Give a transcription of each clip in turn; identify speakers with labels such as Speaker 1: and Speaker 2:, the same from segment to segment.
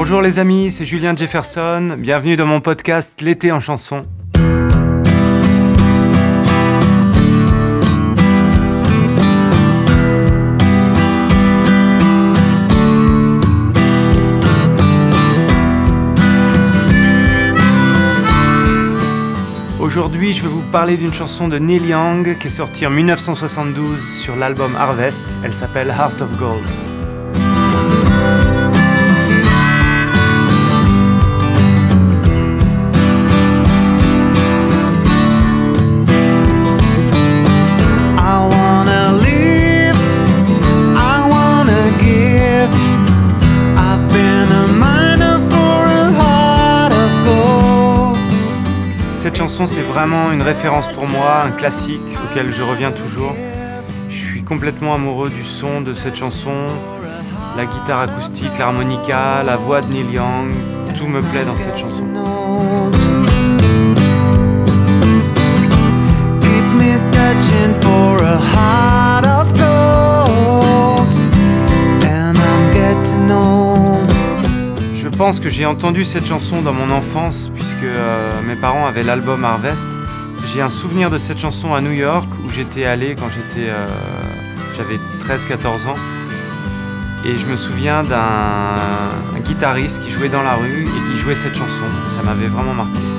Speaker 1: Bonjour les amis, c'est Julien Jefferson, bienvenue dans mon podcast L'été en chanson. Aujourd'hui, je vais vous parler d'une chanson de Neil Young qui est sortie en 1972 sur l'album Harvest. Elle s'appelle Heart of Gold. Cette chanson, c'est vraiment une référence pour moi, un classique auquel je reviens toujours. Je suis complètement amoureux du son de cette chanson, la guitare acoustique, l'harmonica, la voix de Neil Young, tout me plaît dans cette chanson. Pense que j'ai entendu cette chanson dans mon enfance puisque euh, mes parents avaient l'album Harvest. J'ai un souvenir de cette chanson à New York où j'étais allé quand j'étais, euh, j'avais 13-14 ans. Et je me souviens d'un guitariste qui jouait dans la rue et qui jouait cette chanson. Ça m'avait vraiment marqué.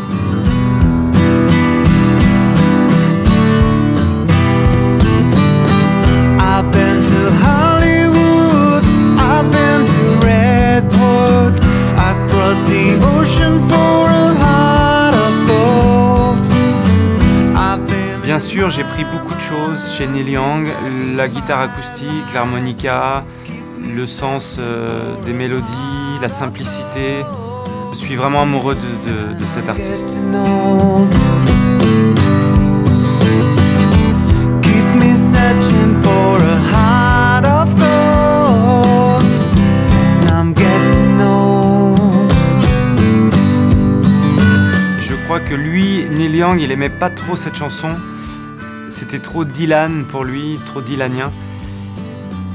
Speaker 1: Sûr, j'ai pris beaucoup de choses chez Neil Young, la guitare acoustique, l'harmonica, le sens euh, des mélodies, la simplicité. Je suis vraiment amoureux de, de cet artiste. Je crois que lui, Neil Young, il aimait pas trop cette chanson c'était trop Dylan pour lui, trop Dylanien.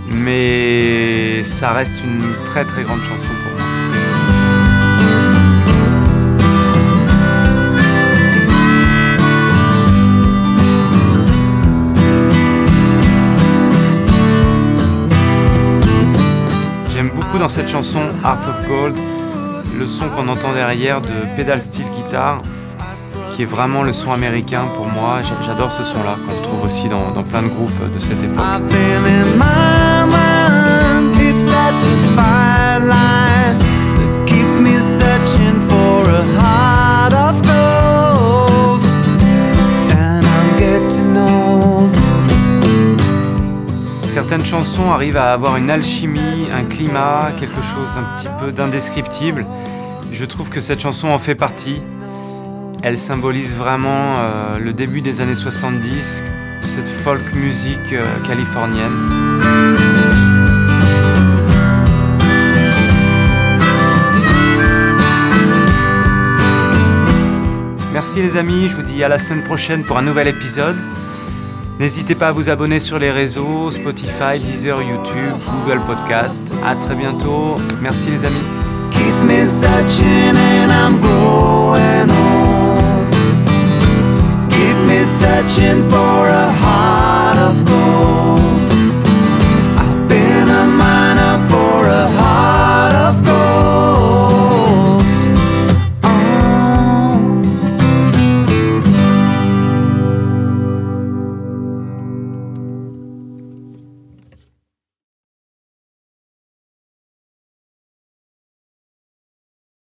Speaker 1: Mais ça reste une très très grande chanson pour moi. J'aime beaucoup dans cette chanson Art of Gold le son qu'on entend derrière de pedal steel guitar qui est vraiment le son américain pour moi. J'adore ce son-là, qu'on retrouve aussi dans, plein de groupes de cette époque. Certaines chansons arrivent à avoir une alchimie, un climat, quelque chose un petit peu d'indescriptible. Je trouve que cette chanson en fait partie. Elle symbolise vraiment euh, le début des années 70, cette folk musique euh, californienne. Merci les amis, je vous dis à la semaine prochaine pour un nouvel épisode. N'hésitez pas à vous abonner sur les réseaux Spotify, Deezer, YouTube, Google Podcast. À très bientôt. Merci les amis. searching for